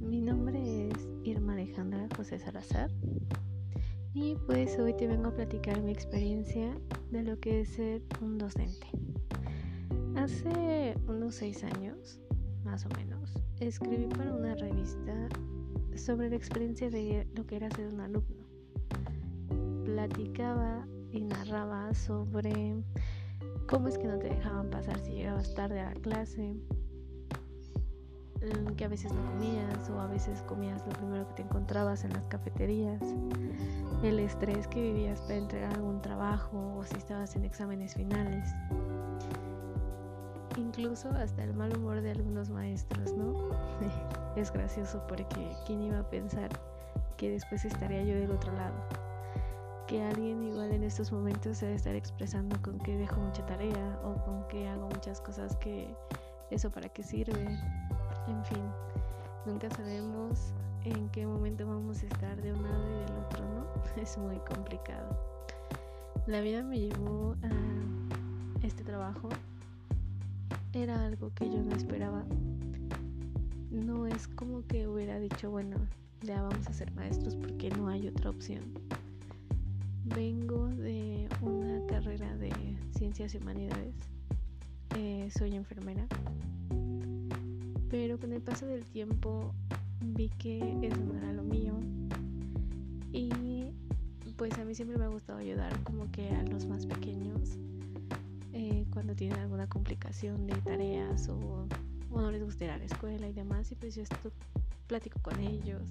Mi nombre es Irma Alejandra José Salazar y pues hoy te vengo a platicar mi experiencia de lo que es ser un docente. Hace unos seis años, más o menos, escribí para una revista sobre la experiencia de lo que era ser un alumno. Platicaba y narraba sobre cómo es que no te dejaban pasar si llegabas tarde a la clase, que a veces no comías o a veces comías lo primero que te encontrabas en las cafeterías, el estrés que vivías para entregar algún trabajo o si estabas en exámenes finales, incluso hasta el mal humor de algunos maestros, ¿no? es gracioso porque quién iba a pensar que después estaría yo del otro lado que alguien igual en estos momentos se debe estar expresando con que dejo mucha tarea o con que hago muchas cosas que eso para qué sirve. En fin, nunca sabemos en qué momento vamos a estar de un lado y del otro, ¿no? Es muy complicado. La vida me llevó a este trabajo. Era algo que yo no esperaba. No es como que hubiera dicho, bueno, ya vamos a ser maestros porque no hay otra opción Vengo de una carrera de ciencias y humanidades. Eh, soy enfermera. Pero con el paso del tiempo vi que eso no era lo mío. Y pues a mí siempre me ha gustado ayudar como que a los más pequeños eh, cuando tienen alguna complicación de tareas o, no les gusta ir a la escuela y demás. Y pues yo esto platico con ellos.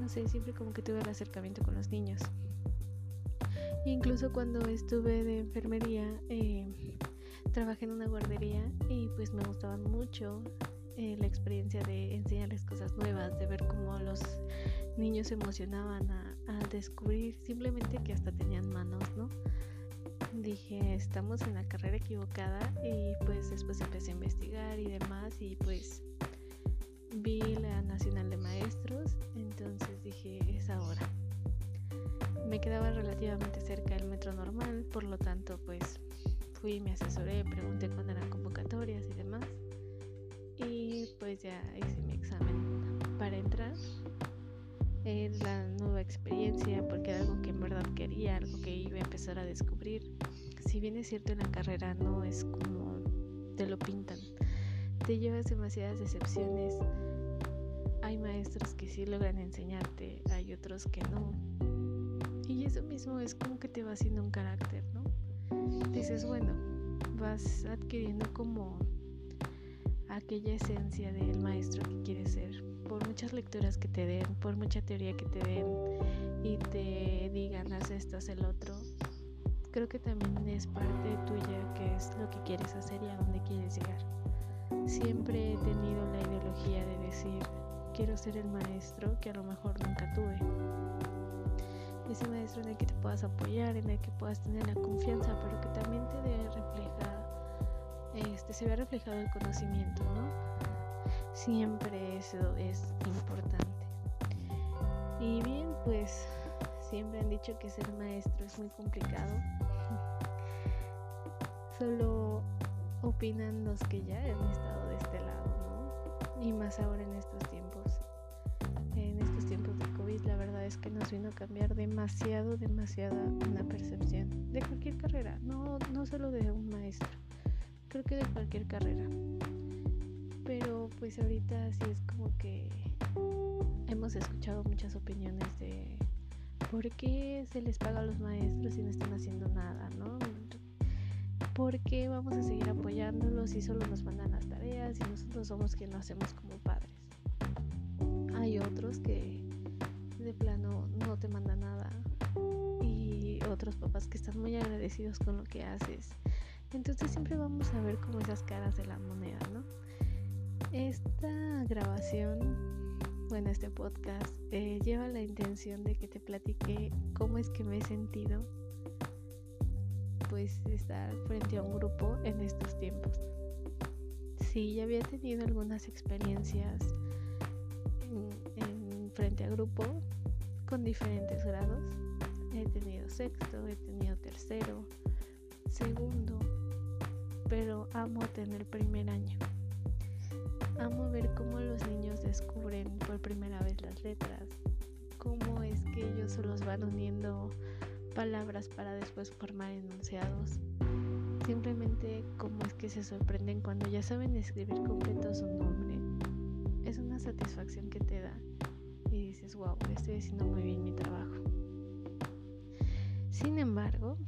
No sé, siempre como que tuve el acercamiento con los niños. Incluso cuando estuve de enfermería, eh, trabajé en una guardería y pues me gustaba mucho eh, la experiencia de enseñarles cosas nuevas, de ver cómo los niños se emocionaban al descubrir simplemente que hasta tenían manos, ¿no? Dije, estamos en la carrera equivocada y pues después empecé a investigar y demás y pues vi la Nacional de Maestros, entonces dije, es ahora me quedaba relativamente cerca del metro normal, por lo tanto pues fui, me asesoré, pregunté cuándo eran convocatorias y demás. Pues ya hice mi examen para entrar. Es la nueva experiencia porque era algo que en verdad quería, algo que iba a empezar a descubrir. Si bien es cierto en la carrera no es como te lo pintan, te llevas demasiadas decepciones. Hay maestros que sí logran enseñarte, hay otros que no y eso mismo es como que te va haciendo un carácter, ¿no? Dices, bueno, vas adquiriendo como aquella esencia del maestro que quieres ser. Por muchas lecturas que te den, por mucha teoría que te den y te digan, haz esto, haz el otro, creo que también es parte tuya que es lo que quieres hacer y a dónde quieres llegar. Siempre he tenido la ideología de decir, quiero ser el maestro que a lo mejor nunca tuve ese maestro en el que te puedas apoyar, en el que puedas tener la confianza, pero que también te dé refleja, este, se vea reflejado el conocimiento, ¿no? Siempre eso es importante. Y bien, pues siempre han dicho que ser maestro es muy complicado. Solo opinan los que ya han estado de este lado, ¿no? Y más ahora en estos tiempos que nos vino a cambiar demasiado, demasiada una percepción de cualquier carrera, no, no solo de un maestro, creo que de cualquier carrera. Pero pues ahorita sí es como que hemos escuchado muchas opiniones de por qué se les paga a los maestros y no están haciendo nada, ¿no? ¿Por qué vamos a seguir apoyándolos y solo nos mandan las tareas y nosotros somos quienes lo hacemos como padres? Hay otros que de plano no te manda nada y otros papás que están muy agradecidos con lo que haces. Entonces siempre vamos a ver como esas caras de la moneda, ¿no? Esta grabación, bueno, este podcast eh, lleva la intención de que te platique cómo es que me he sentido pues estar frente a un grupo en estos tiempos. Sí, ya había tenido algunas experiencias en frente a grupo, con diferentes grados. He tenido sexto, he tenido tercero, segundo, pero amo tener primer año. amo ver cómo los niños descubren por primera vez las letras, cómo es que ellos los van uniendo palabras para después formar enunciados. Simplemente cómo es que se sorprenden cuando ya saben escribir completo su nombre. Es una satisfacción que te da y dices, wow, estoy haciendo muy bien mi trabajo. Sin embargo,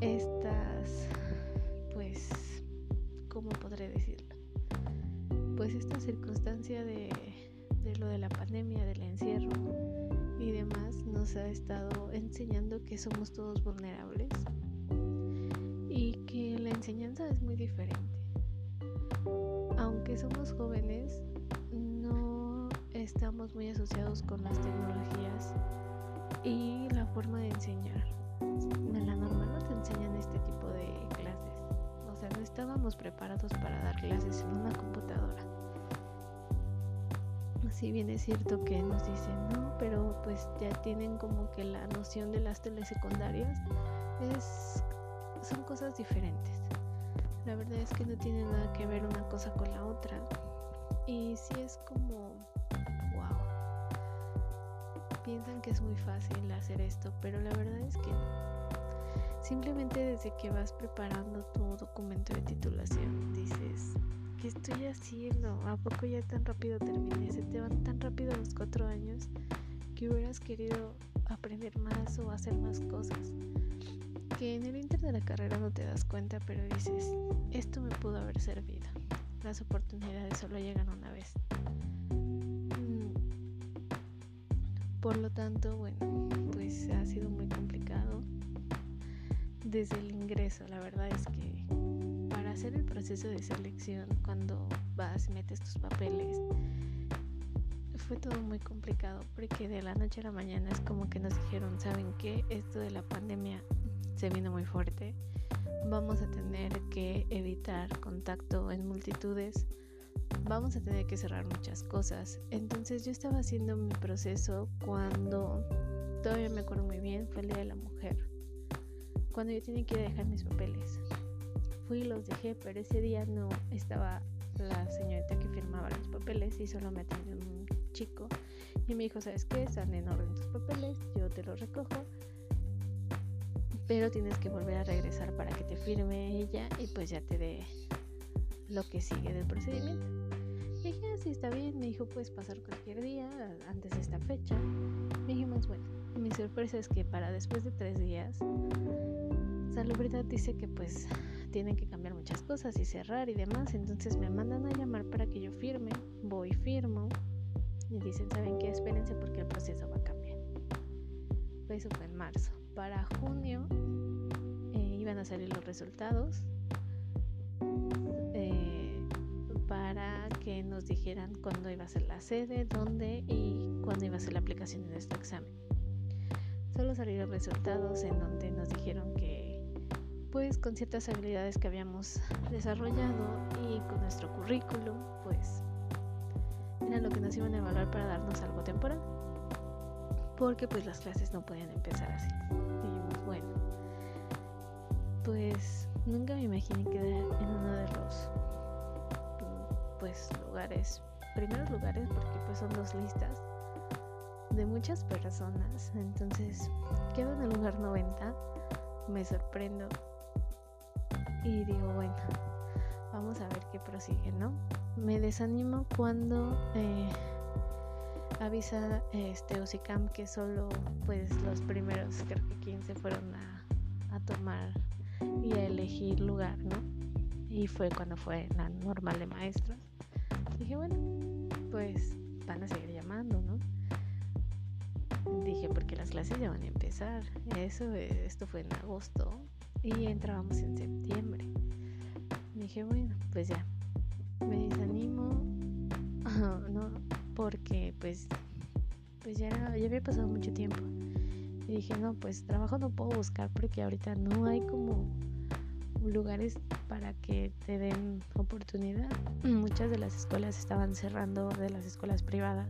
estas, pues, ¿cómo podré decirlo? Pues esta circunstancia de, lo de la pandemia, del encierro y demás, nos ha estado enseñando que somos todos vulnerables y que la enseñanza es muy diferente. Aunque somos jóvenes, no estamos muy asociados con las tecnologías y la forma de enseñar. En la normal no te enseñan este tipo de clases. O sea, no estábamos preparados para dar clases en una computadora. Si bien es cierto que nos dicen, no, pero pues ya tienen como que la noción de las telesecundarias, es, son cosas diferentes. La verdad es que no tiene nada que ver una cosa con la otra. Y si es como, wow. Piensan que es muy fácil hacer esto, pero la verdad es que Simplemente desde que vas preparando tu documento de titulación, dices, ¿qué estoy haciendo? ¿A poco ya tan rápido terminé? Se te van tan rápido los cuatro años que hubieras querido aprender más o hacer más cosas. Que en el inter de la carrera no te das cuenta, pero dices, esto me pudo haber servido. Las oportunidades solo llegan una vez. Mm. Por lo tanto, bueno, pues ha sido muy complicado desde el ingreso. La verdad es que hacer el proceso de selección cuando vas metes tus papeles fue todo muy complicado porque de la noche a la mañana es como que nos dijeron, ¿saben qué? Esto de la pandemia se vino muy fuerte. Vamos a tener que evitar contacto en multitudes. Vamos a tener que cerrar muchas cosas. Entonces yo estaba haciendo mi proceso cuando, todavía me acuerdo muy bien, fue el Día de la Mujer. Cuando yo tenía que ir a dejar mis papeles fui y los dejé, pero ese día no estaba la señorita que firmaba los papeles y solo me atendió un chico y me dijo, ¿sabes qué? Están en orden tus papeles, yo te los recojo, pero tienes que volver a regresar para que te firme ella y pues ya te dé lo que sigue del procedimiento. Y dije, ah, está bien, me dijo, puedes pasar cualquier día antes de esta fecha. Me dijimos, bueno, mi sorpresa es que para después de tres días, Salubridad dice que pues tienen que cambiar muchas cosas y cerrar y demás. Entonces me mandan a llamar para que yo firme. Voy, firmo. Y dicen, ¿saben qué? Espérense porque el proceso va a cambiar. Eso fue en marzo. Para junio eh, iban a salir los resultados. Eh, para que nos dijeran cuándo iba a ser la sede, dónde y cuándo iba a ser la aplicación de nuestro examen. Solo salieron resultados en donde nos dijeron que pues con ciertas habilidades que habíamos desarrollado y con nuestro currículum, pues era lo que nos iban a evaluar para darnos algo temporal. Porque pues las clases no podían empezar así. Dijimos, bueno, pues nunca me imaginé quedar en uno de los pues lugares, primeros lugares porque pues son dos listas de muchas personas. Entonces quedo en el lugar 90, me sorprendo y digo, bueno, vamos a ver qué prosigue, ¿no? Me desanimo cuando eh, avisa este Osicam que solo pues los primeros creo que 15 fueron a, a tomar y a elegir lugar, ¿no? Y fue cuando fue la normal de maestros. Dije, bueno, pues van a seguir llamando, ¿no? Dije, porque las clases ya van a empezar. Eso, esto fue en agosto y entrábamos en septiembre. dije, bueno, pues ya, me desanimo, no, porque pues, pues ya, ya había pasado mucho tiempo. Y dije, no, pues trabajo no puedo buscar porque ahorita no hay como lugares para que te den oportunidad. Muchas de las escuelas estaban cerrando, de las escuelas privadas,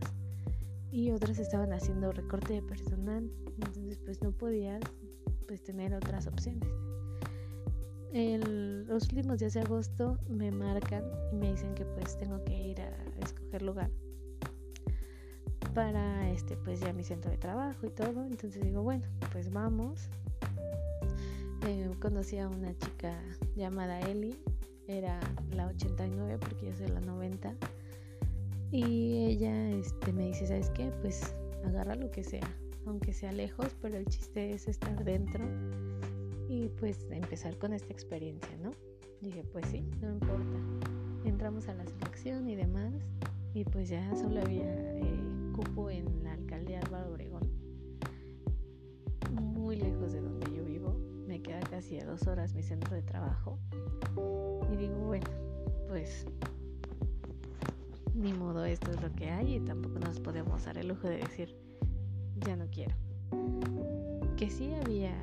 y otras estaban haciendo recorte de personal. Entonces, pues no podías pues tener otras opciones. los últimos días de agosto me marcan y me dicen que pues tengo que ir a escoger lugar para este pues ya mi centro de trabajo y todo entonces digo bueno pues vamos eh, conocí a una chica llamada Eli era la 89 porque yo soy la 90 y ella este, me dice sabes qué pues agarra lo que sea aunque sea lejos pero el chiste es estar dentro y pues empezar con esta experiencia no dije pues sí no importa entramos a la selección y demás y pues ya solo había eh, cupo en la alcaldía Álvaro Obregón. Muy lejos de donde yo vivo me queda casi a dos horas mi centro de trabajo. Y digo bueno pues ni modo esto es lo que hay y tampoco nos podemos dar el lujo de decir ya no quiero que sí había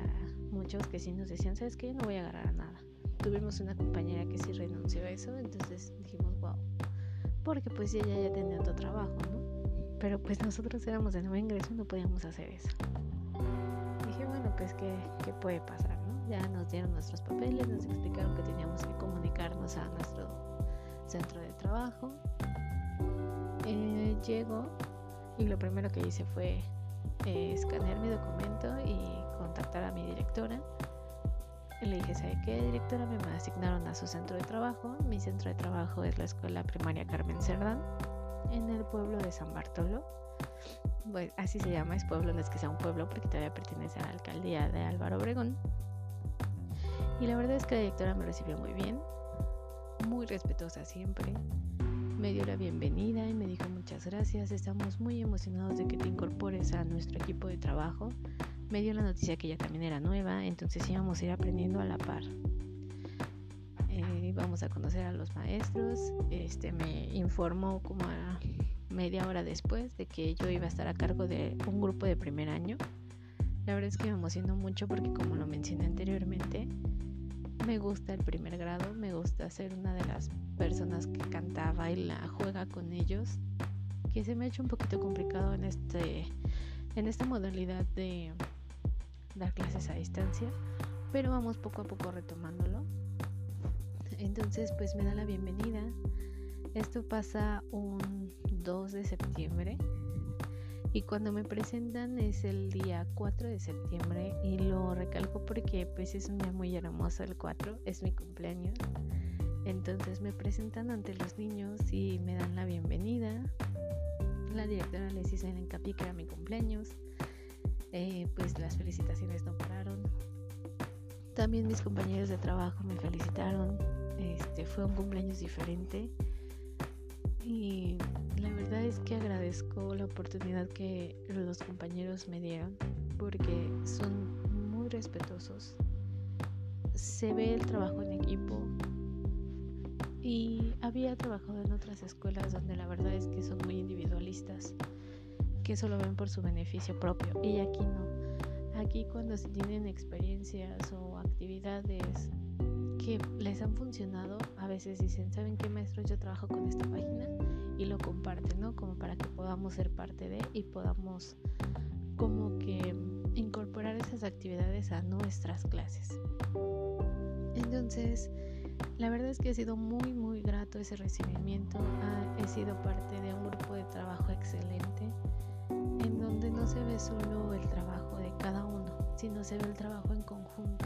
muchos que sí nos decían sabes que yo no voy a agarrar a nada tuvimos una compañera que sí renunció a eso entonces dijimos wow porque pues ella ya tenía otro trabajo, ¿no? Pero pues nosotros éramos de nuevo ingreso no podíamos hacer eso. Dije, bueno, pues ¿qué, qué puede pasar, no? Ya nos dieron nuestros papeles, nos explicaron que teníamos que comunicarnos a nuestro centro de trabajo. Eh, llego y lo primero que hice fue eh, escanear mi documento y contactar a mi directora le dije, ¿sabe qué, directora? Me asignaron a su centro de trabajo. Mi centro de trabajo es la Escuela Primaria Carmen Cerdán, en el pueblo de San Bartolo. Pues así se llama, es pueblo, no es que sea un pueblo porque todavía pertenece a la alcaldía de Álvaro Obregón. Y la verdad es que la directora me recibió muy bien, muy respetuosa siempre. Me dio la bienvenida y me dijo muchas gracias, estamos muy emocionados de que te incorpores a nuestro equipo de trabajo me dio la noticia que ella también era nueva, entonces íbamos a ir aprendiendo a la par. Eh, a conocer a los maestros, este me informó como a media hora después de que yo iba a estar a cargo de un grupo de primer año. La verdad es que me emocionó mucho porque como lo mencioné anteriormente, me gusta el primer grado, me gusta ser una de las personas que canta, baila, juega con ellos, que se me ha hecho un poquito complicado en este en esta modalidad de dar clases a distancia, pero vamos poco a poco retomándolo. Entonces, pues me da la bienvenida. Esto pasa un 2 de septiembre y cuando me presentan es el día 4 de septiembre y lo recalco porque pues es un día muy hermoso el 4, es mi cumpleaños. Entonces me presentan ante los niños y me dan la bienvenida. La directora les hizo el hincapié que era mi cumpleaños. Eh, pues las felicitaciones no pararon. También mis compañeros de trabajo me felicitaron. Este fue un cumpleaños diferente. Y la verdad es que agradezco la oportunidad que los compañeros me dieron porque son muy respetuosos. Se ve el trabajo en equipo. Y había trabajado en otras escuelas donde la verdad es que son muy individualistas que solo ven por su beneficio propio y aquí no. Aquí cuando se tienen experiencias o actividades que les han funcionado, a veces dicen, ¿saben qué maestro? Yo trabajo con esta página y lo comparten, ¿no? Como para que podamos ser parte de y podamos como que incorporar esas actividades a nuestras clases. Entonces, la verdad es que ha sido muy, muy grato ese recibimiento. he sido parte de un grupo de trabajo excelente en donde no se ve solo el trabajo de cada uno, sino se ve el trabajo en conjunto.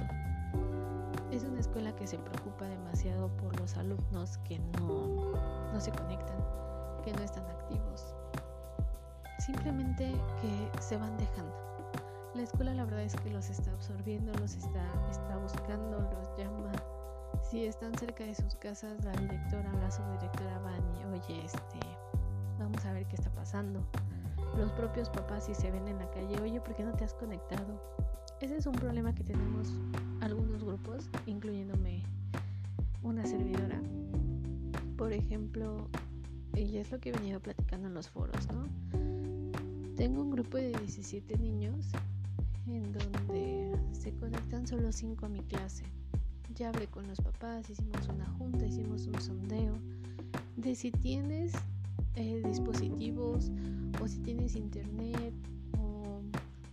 Es una escuela que se preocupa demasiado por los alumnos que no, no se conectan, que no están activos, simplemente que se van dejando. La escuela la verdad es que los está absorbiendo, los está, está buscando, los llama. Si están cerca de sus casas, la directora o la subdirectora van y, oye, este, vamos a ver qué está pasando los propios papás si se ven en la calle, oye, ¿por qué no te has conectado? Ese es un problema que tenemos algunos grupos, incluyéndome una servidora. Por ejemplo, y es lo que he venido platicando en los foros, ¿no? Tengo un grupo de 17 niños en donde se conectan solo 5 a mi clase. Ya hablé con los papás, hicimos una junta, hicimos un sondeo de si tienes eh, dispositivos o si tienes internet o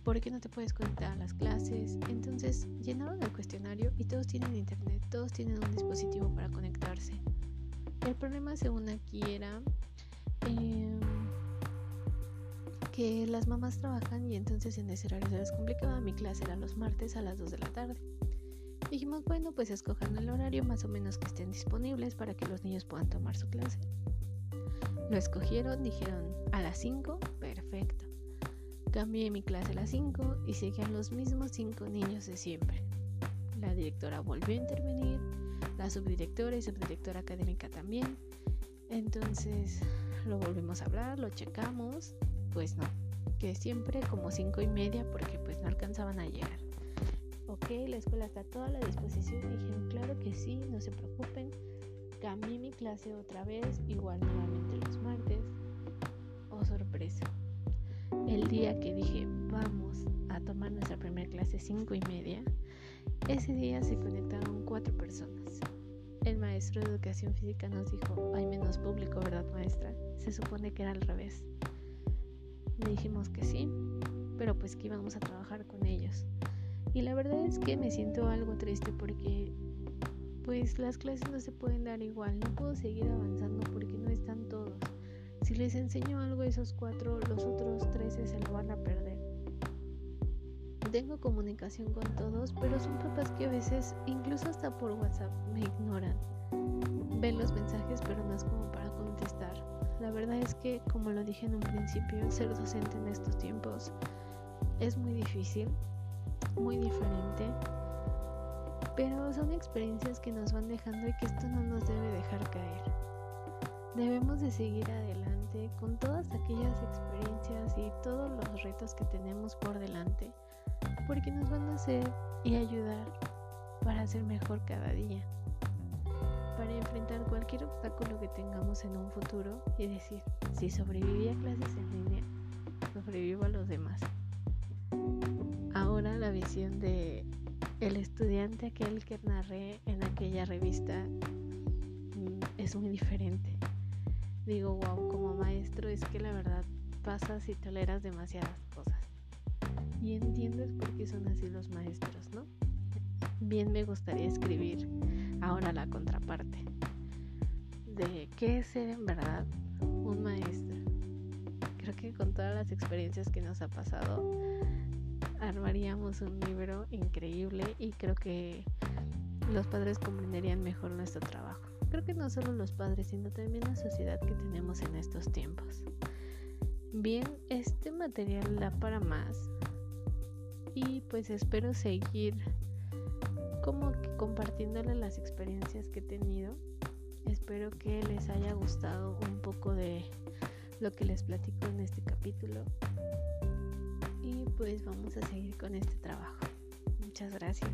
¿por qué no te puedes conectar a las clases? Entonces llenaron el cuestionario y todos tienen internet, todos tienen un dispositivo para conectarse. El problema según aquí era em, que las mamás trabajan y entonces en ese horario se les complicaba. Mi clase era los martes a las 2 de la tarde. Dijimos, bueno, pues escojan el horario más o menos que estén disponibles para que los niños puedan tomar su clase. Lo escogieron, dijeron a las 5, perfecto. Cambié mi clase a las 5 y seguían los mismos 5 niños de siempre. La directora volvió a intervenir, la subdirectora y subdirectora académica también. Entonces lo volvimos a hablar, lo checamos, pues no, que siempre como 5 y media porque pues no alcanzaban a llegar ok, la escuela está a toda la disposición. Dijeron, claro que sí, no se preocupen. Cambié mi clase otra vez, igual nuevamente los martes. Oh, sorpresa. El día que dije, vamos a tomar nuestra primera clase cinco y media, ese día se conectaron cuatro personas. El maestro de educación física nos dijo, hay menos público, ¿verdad maestra? Se supone que era al revés. Le dijimos que sí, pero pues que íbamos a trabajar con ellos. Y la verdad es que me siento algo triste porque pues las clases no se pueden dar igual, no puedo seguir avanzando porque no están todos. Si les enseño algo a esos cuatro, los otros trece se lo van a perder. Tengo comunicación con todos, pero son papás que a veces, incluso hasta por WhatsApp, me ignoran. Ven los mensajes, pero no es como para contestar. La verdad es que, como lo dije en un principio, ser docente en estos tiempos es muy difícil muy diferente, pero son experiencias que nos van dejando y que esto no nos debe dejar caer. Debemos de seguir adelante con todas aquellas experiencias y todos los retos que tenemos por delante, porque nos van a hacer y ayudar para ser mejor cada día, para enfrentar cualquier obstáculo que tengamos en un futuro y decir, si sobreviví a clases en línea, sobrevivo a los demás ahora la visión de el estudiante aquel que narré en aquella revista mm, es muy diferente. Digo, wow, como maestro es que la verdad pasas y toleras demasiadas cosas. Y entiendes por qué son así los maestros, ¿no? Bien me gustaría escribir ahora la contraparte de qué es ser en verdad un maestro. Creo que con todas las experiencias que nos ha pasado, armaríamos un libro increíble y creo que los padres comprenderían mejor nuestro trabajo. Creo que no solo los padres, sino también la sociedad que tenemos en estos tiempos. Bien, este material da para más y pues espero seguir como que compartiéndole las experiencias que he tenido. Espero que les haya gustado un poco de lo que les platico en este capítulo pues vamos a seguir con este trabajo. Muchas gracias.